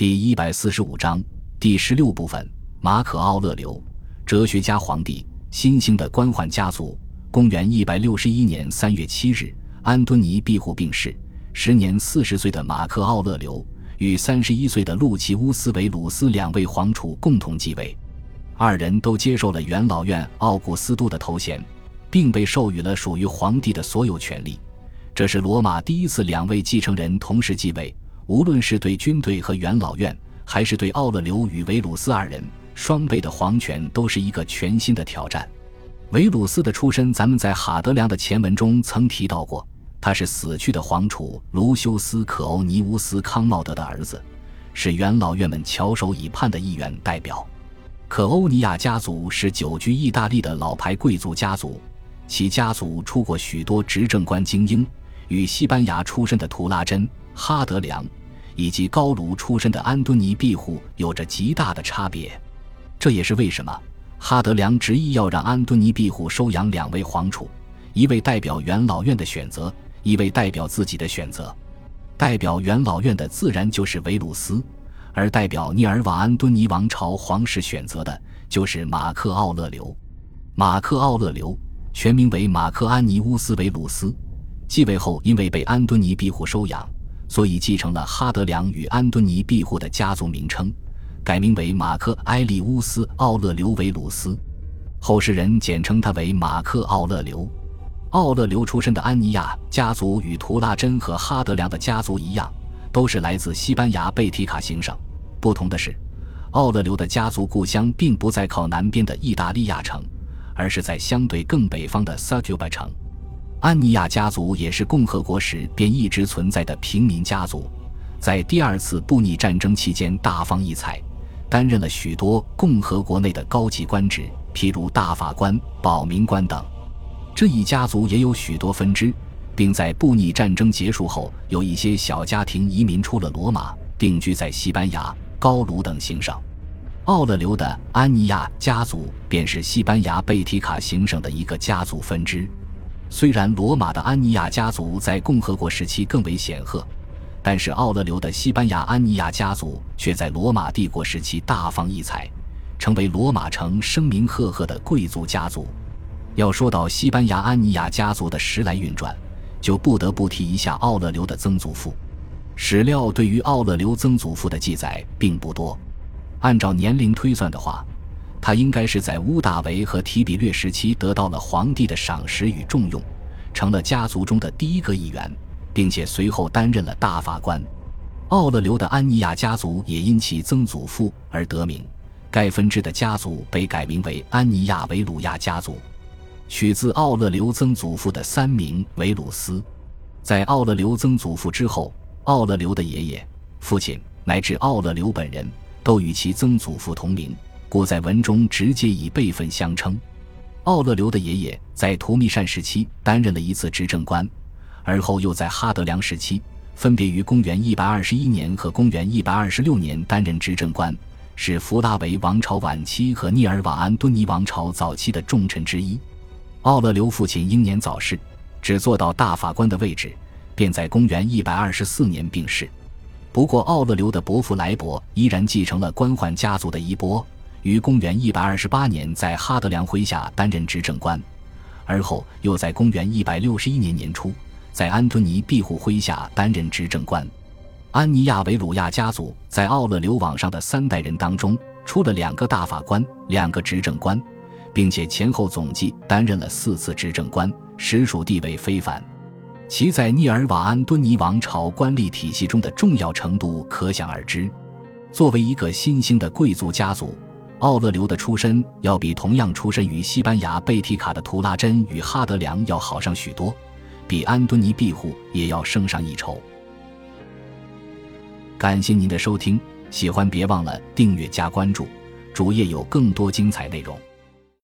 第一百四十五章第十六部分：马可·奥勒留，哲学家、皇帝，新兴的官宦家族。公元一百六十一年三月七日，安敦尼庇护病逝，时年四十岁的马克·奥勒留与三十一岁的路奇乌斯·维鲁斯两位皇储共同继位，二人都接受了元老院奥古斯都的头衔，并被授予了属于皇帝的所有权利。这是罗马第一次两位继承人同时继位，无论是对军队和元老院，还是对奥勒留与维鲁斯二人，双倍的皇权都是一个全新的挑战。维鲁斯的出身，咱们在哈德良的前文中曾提到过，他是死去的皇储卢修斯·可欧尼乌斯·康茂德的儿子，是元老院们翘首以盼的一员代表。可欧尼亚家族是久居意大利的老牌贵族家族，其家族出过许多执政官精英，与西班牙出身的图拉真、哈德良以及高卢出身的安敦尼庇护有着极大的差别。这也是为什么。哈德良执意要让安敦尼庇护收养两位皇储，一位代表元老院的选择，一位代表自己的选择。代表元老院的自然就是维鲁斯，而代表涅尔瓦安敦尼王朝皇室选择的就是马克奥勒留。马克奥勒留全名为马克安尼乌斯维鲁斯，继位后因为被安敦尼庇护收养，所以继承了哈德良与安敦尼庇护的家族名称。改名为马克·埃利乌斯·奥勒留维鲁斯，后世人简称他为马克·奥勒留。奥勒留出身的安尼亚家族与图拉真和哈德良的家族一样，都是来自西班牙贝提卡行省。不同的是，奥勒留的家族故乡并不在靠南边的意大利亚城，而是在相对更北方的萨图巴城。安尼亚家族也是共和国时便一直存在的平民家族，在第二次布匿战争期间大放异彩。担任了许多共和国内的高级官职，譬如大法官、保民官等。这一家族也有许多分支，并在布匿战争结束后，有一些小家庭移民出了罗马，定居在西班牙、高卢等行省。奥勒留的安尼亚家族便是西班牙贝提卡行省的一个家族分支。虽然罗马的安尼亚家族在共和国时期更为显赫。但是奥勒留的西班牙安尼亚家族却在罗马帝国时期大放异彩，成为罗马城声名赫赫的贵族家族。要说到西班牙安尼亚家族的时来运转，就不得不提一下奥勒留的曾祖父。史料对于奥勒留曾祖父的记载并不多，按照年龄推算的话，他应该是在乌大维和提比略时期得到了皇帝的赏识与重用，成了家族中的第一个议员。并且随后担任了大法官。奥勒留的安尼亚家族也因其曾祖父而得名，该分支的家族被改名为安尼亚维鲁亚家族，取自奥勒留曾祖父的三名维鲁斯。在奥勒留曾祖父之后，奥勒留的爷爷、父亲乃至奥勒留本人都与其曾祖父同名，故在文中直接以辈分相称。奥勒留的爷爷在图密善时期担任了一次执政官。而后又在哈德良时期，分别于公元一百二十一年和公元一百二十六年担任执政官，是弗拉维王朝晚期和涅尔瓦安敦尼王朝早期的重臣之一。奥勒留父亲英年早逝，只做到大法官的位置，便在公元一百二十四年病逝。不过，奥勒留的伯父莱伯依然继承了官宦家族的衣钵，于公元一百二十八年在哈德良麾下担任执政官，而后又在公元一百六十一年年初。在安敦尼庇护麾下担任执政官，安尼亚维鲁亚家族在奥勒留网上的三代人当中，出了两个大法官，两个执政官，并且前后总计担任了四次执政官，实属地位非凡。其在涅尔瓦安敦尼王朝官吏体系中的重要程度可想而知。作为一个新兴的贵族家族，奥勒留的出身要比同样出身于西班牙贝提卡的图拉真与哈德良要好上许多。比安敦尼庇护也要胜上一筹。感谢您的收听，喜欢别忘了订阅加关注，主页有更多精彩内容。